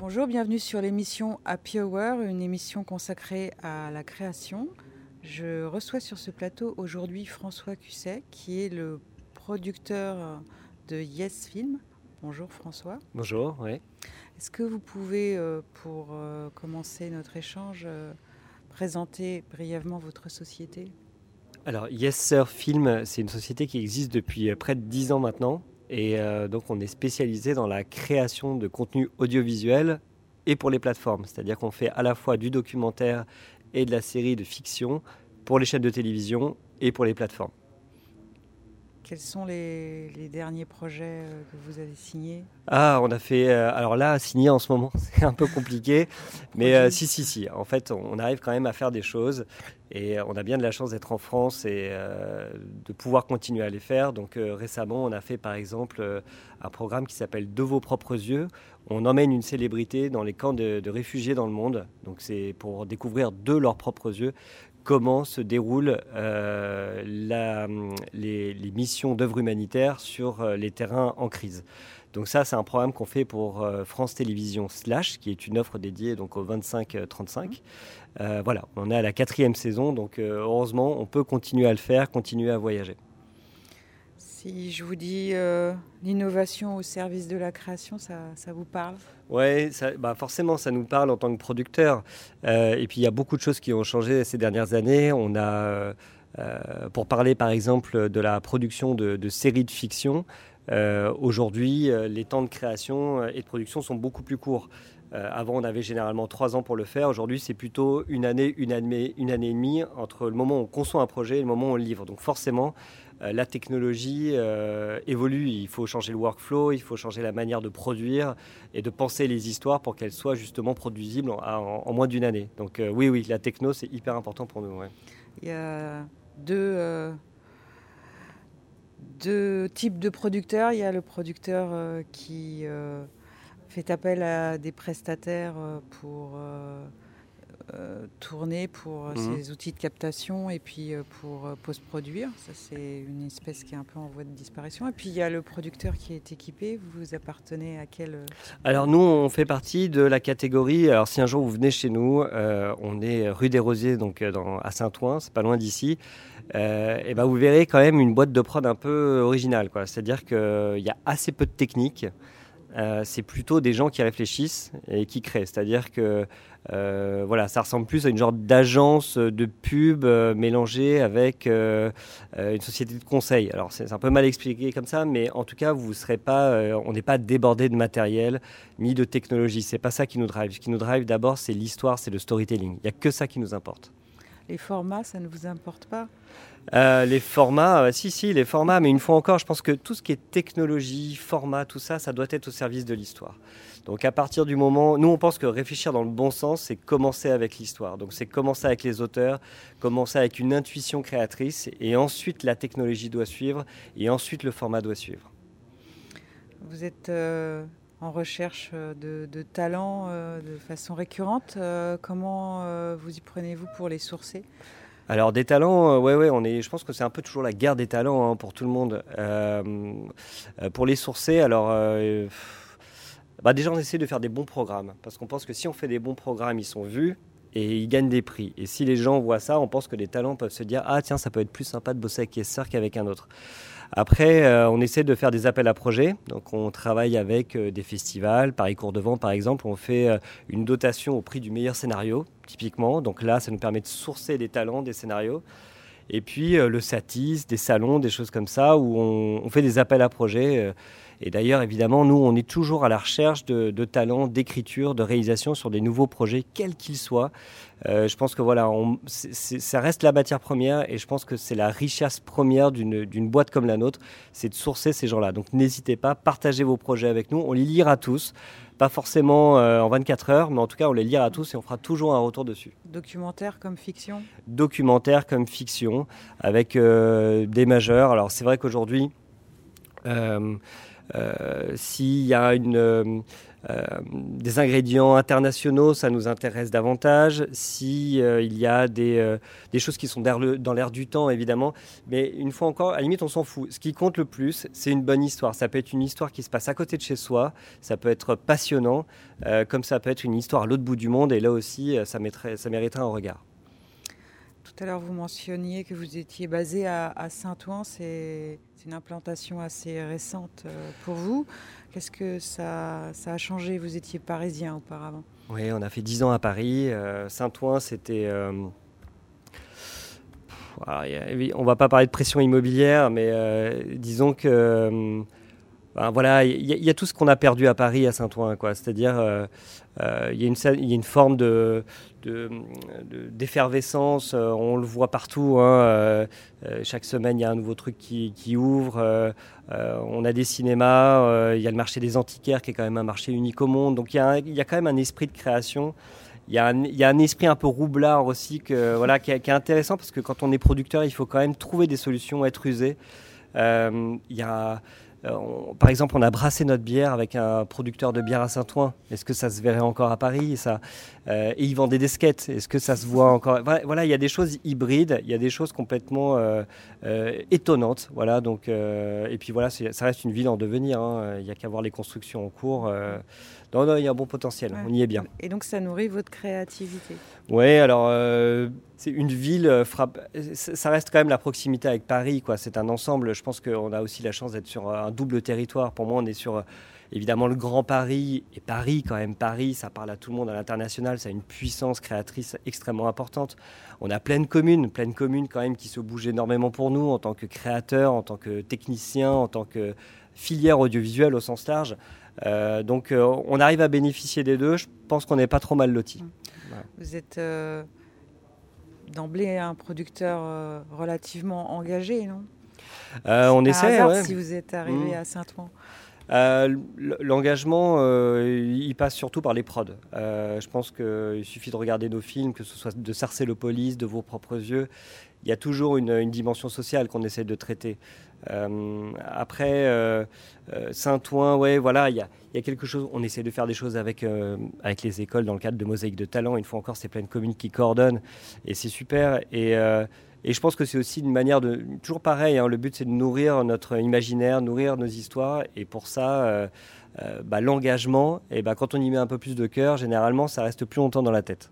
Bonjour, bienvenue sur l'émission Happy Hour, une émission consacrée à la création. Je reçois sur ce plateau aujourd'hui François Cusset, qui est le producteur de Yes Film. Bonjour François. Bonjour, oui. Est-ce que vous pouvez, euh, pour euh, commencer notre échange, euh, présenter brièvement votre société? Alors, Yes Sir Film, c'est une société qui existe depuis près de 10 ans maintenant. Et donc, on est spécialisé dans la création de contenu audiovisuel et pour les plateformes. C'est-à-dire qu'on fait à la fois du documentaire et de la série de fiction pour les chaînes de télévision et pour les plateformes. Quels sont les, derniers projets euh, que vous avez signés? Ah, on a fait. Euh, alors là, signer en ce moment, c'est un peu compliqué. mais euh, si, si, si. En fait, on arrive quand même à faire des choses. Et on a bien de la chance d'être en France et de pouvoir continuer à les faire. Donc récemment, on a fait par exemple un programme qui s'appelle De vos propres yeux. On emmène une célébrité dans les camps de, de réfugiés dans le monde. Donc c'est pour découvrir de leurs propres yeux comment se déroulent euh, les, missions d'œuvre humanitaire sur euh, les terrains en crise. Donc ça, c'est un programme qu'on fait pour euh, France Télévisions Slash, qui est une offre dédiée donc aux 25-35. voilà, on est à la quatrième saison, donc heureusement, on peut continuer à le faire, continuer à voyager. Si je vous dis euh, l'innovation au service de la création, ça, vous parle? Oui, bah forcément, ça nous parle en tant que producteur. Euh, et puis, il y a beaucoup de choses qui ont changé ces dernières années. On a, euh, pour parler par exemple de la production de, séries de fiction, aujourd'hui, les temps de création et de production sont beaucoup plus courts. Avant, on avait généralement trois ans pour le faire. Aujourd'hui, c'est plutôt une année, une année, une année et demie entre le moment où on conçoit un projet et le moment où on le livre. Donc forcément, euh, la technologie euh, évolue. Il faut changer le workflow, il faut changer la manière de produire et de penser les histoires pour qu'elles soient justement produisibles en, moins d'une année. Donc euh, oui, oui, la techno, c'est hyper important pour nous. Il y a deux, deux types de producteurs. Il y a le producteur qui fait appel à des prestataires pour euh, tourner pour euh, mhm. ces outils de captation et puis euh, pour post-produire. Ça, c'est une espèce qui est un peu en voie de disparition. Et puis, il y a le producteur qui est équipé. Vous appartenez à quel Alors, nous, on fait partie de la catégorie. Alors, si un jour vous venez chez nous, on est rue des Rosiers, donc dans, à Saint-Ouen, c'est pas loin d'ici. et ben, vous verrez quand même une boîte de prod un peu originale. C'est-à-dire qu'il y a assez peu de techniques. C'est plutôt des gens qui réfléchissent et qui créent. C'est-à-dire que euh, voilà, ça ressemble plus à une genre d'agence de pub euh, mélangée avec euh, une société de conseil. Alors c'est un peu mal expliqué comme ça, mais en tout cas, vous serez pas, on n'est pas débordé de matériel ni de technologie. C'est pas ça qui nous drive. Ce qui nous drive d'abord, c'est l'histoire, c'est le storytelling. Il n'y a que ça qui nous importe. Les formats, ça ne vous importe pas les formats, si, si, les formats, mais une fois encore, je pense que tout ce qui est technologie, format, tout ça, ça doit être au service de l'histoire. Donc à partir du moment, nous on pense que réfléchir dans le bon sens, c'est commencer avec l'histoire. Donc c'est commencer avec les auteurs, commencer avec une intuition créatrice, et ensuite la technologie doit suivre, et ensuite le format doit suivre. Vous êtes euh, en recherche euh, de, talents euh, de façon récurrente. comment vous y prenez-vous pour les sourcer? Alors des talents, ouais ouais, on est. Je pense que c'est un peu toujours la guerre des talents hein, pour tout le monde. pour les sourcer, alors bah Déjà, on essaie de faire des bons programmes. Parce qu'on pense que si on fait des bons programmes, ils sont vus et ils gagnent des prix. Et si les gens voient ça, on pense que les talents peuvent se dire Ah, tiens, ça peut être plus sympa de bosser avec Yesser qu'avec un autre. Après, euh, on essaie de faire des appels à projets. Donc, on travaille avec euh, des festivals. Paris Cours de Vent, par exemple, on fait euh, une dotation au prix du meilleur scénario, typiquement. Donc là, ça nous permet de sourcer des talents, des scénarios. Et puis, le Satis, des salons, des choses comme ça, où on, on fait des appels à projets. Et d'ailleurs, évidemment, nous, on est toujours à la recherche de, talents, d'écriture, de réalisation sur des nouveaux projets, quels qu'ils soient. Euh, je pense que voilà, ça reste la matière première et je pense que c'est la richesse première d'une boîte comme la nôtre, c'est de sourcer ces gens-là. Donc n'hésitez pas, partagez vos projets avec nous, on les lira tous. Pas forcément euh, en 24 heures, mais en tout cas, on les lira tous et on fera toujours un retour dessus. Documentaire comme fiction? Documentaire comme fiction, avec euh, des majeurs. Alors c'est vrai qu'aujourd'hui, euh, s'il y a une, des ingrédients internationaux, ça nous intéresse davantage. Si il y a des, choses qui sont dans l'air du temps, évidemment. Mais une fois encore, à la limite, on s'en fout. Ce qui compte le plus, c'est une bonne histoire. Ça peut être une histoire qui se passe à côté de chez soi. Ça peut être passionnant, comme ça peut être une histoire à l'autre bout du monde. Et là aussi, ça mériterait un regard. Tout à l'heure, vous mentionniez que vous étiez basé à, Saint-Ouen. C'est une implantation assez récente euh, pour vous. Qu'est-ce que ça, a changé? Vous étiez parisien auparavant. Oui, on a fait 10 ans à Paris. Euh, Saint-Ouen, c'était... Euh, on va pas parler de pression immobilière, mais disons que voilà, il y, a tout ce qu'on a perdu à Paris, à Saint-Ouen, quoi. C'est-à-dire, il y, a une forme de, d'effervescence. Euh, on le voit partout. Hein, euh, euh, chaque semaine, il y a un nouveau truc qui, ouvre. on a des cinémas. Il y a le marché des antiquaires qui est quand même un marché unique au monde. Donc il y a, quand même un esprit de création. Il y, a un, esprit un peu roublard aussi que, voilà, qui, est intéressant parce que quand on est producteur, il faut quand même trouver des solutions, être usé. il y a euh, par exemple, on a brassé notre bière avec un producteur de bière à Saint-Ouen. Est-ce que ça se verrait encore à Paris ça? Euh, Et ils vendait des skates. Est-ce que ça se voit encore? Voilà, il y a des choses hybrides, il y a des choses complètement euh, étonnantes. Voilà, donc, et puis voilà, ça reste une ville en devenir. Hein. Il n'y a qu'à voir les constructions en cours. Non, non, il y a un bon potentiel, on y est bien. Et donc ça nourrit votre créativité Oui, alors euh, c'est une ville, euh, frappe, ça reste quand même la proximité avec Paris, quoi. c'est un ensemble. Je pense qu'on a aussi la chance d'être sur un double territoire. Pour moi, on est sur euh, évidemment le Grand Paris, et Paris quand même, Paris, ça parle à tout le monde à l'international, ça a une puissance créatrice extrêmement importante. On a plein de communes, plein de communes quand même qui se bougent énormément pour nous en tant que créateurs, en tant que techniciens, en tant que filière audiovisuelle au sens large. Euh, donc euh, on arrive à bénéficier des deux. Je pense qu'on n'est pas trop mal loti. Vous êtes euh, d'emblée un producteur relativement engagé, non? On essaie. Ouais. Si vous êtes arrivé mmh. à Saint-Ouen. L'engagement, il passe surtout par les prods. je pense qu'il suffit de regarder nos films, que ce soit de Sarcellopolis, de vos propres yeux. Il y a toujours une, dimension sociale qu'on essaie de traiter. Euh, après, euh, euh, Saint-Ouen, ouais, voilà, il y a, y a, quelque chose. On essaie de faire des choses avec, avec les écoles dans le cadre de Mosaïque de Talent. Une fois encore, c'est plein de communes qui coordonnent et c'est super. Et, et, je pense que c'est aussi une manière de. Toujours pareil, hein, le but c'est de nourrir notre imaginaire, nourrir nos histoires. Et pour ça, bah, l'engagement, et bah, quand on y met un peu plus de cœur, généralement, ça reste plus longtemps dans la tête.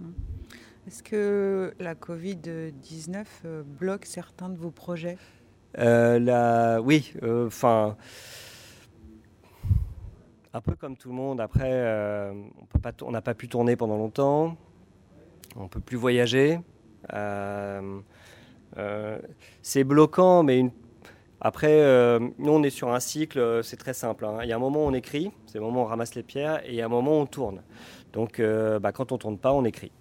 Est-ce que la Covid-19 bloque certains de vos projets? Euh, la, oui, euh, enfin, un peu comme tout le monde. Après, euh, on n'a pas pu tourner pendant longtemps, on peut plus voyager. C'est bloquant, mais une... après, nous on est sur un cycle, c'est très simple. Hein. Il y a un moment où on écrit, c'est le moment où on ramasse les pierres, et il y a un moment où on tourne. Donc, bah, quand on tourne pas, on écrit.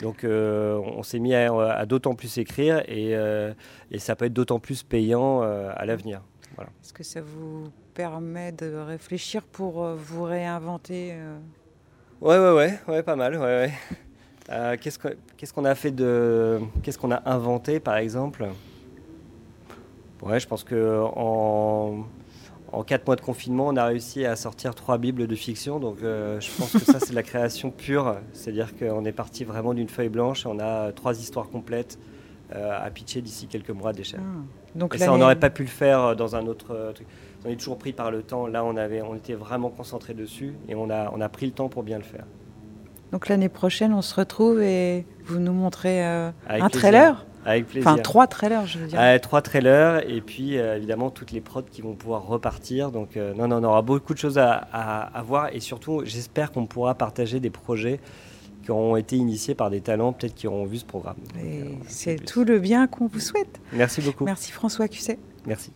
Donc euh, on s'est mis à, d'autant plus écrire et, euh, et, ça peut être d'autant plus payant euh, à l'avenir. Est-ce que ça vous permet de réfléchir pour vous réinventer Ouais, ouais, ouais, ouais, pas mal. Ouais, ouais. Qu'est-ce qu'on a fait de. Qu'est-ce qu'on a inventé par exemple? Ouais, je pense que en en quatre mois de confinement, on a réussi à sortir trois bibles de fiction. Donc euh, je pense que ça, c'est de la création pure. C'est-à-dire qu'on est parti vraiment d'une feuille blanche et on a trois histoires complètes euh, à pitcher d'ici quelques mois d'échelle. Ah. Donc et ça, on n'aurait pas pu le faire dans un autre euh, truc. On est toujours pris par le temps. Là, on, avait, on était vraiment concentré dessus et on a, on a pris le temps pour bien le faire. Donc l'année prochaine, on se retrouve et vous nous montrez un trailer avec plaisir. Enfin, trois trailers, je veux dire. trois trailers, et puis euh, évidemment toutes les prods qui vont pouvoir repartir. Donc, euh, non, non, on aura beaucoup de choses à, à, voir, et surtout, j'espère qu'on pourra partager des projets qui ont été initiés par des talents, peut-être qui auront vu ce programme. Euh, c'est tout le bien qu'on vous souhaite. Merci beaucoup. Merci François Cusset. Merci.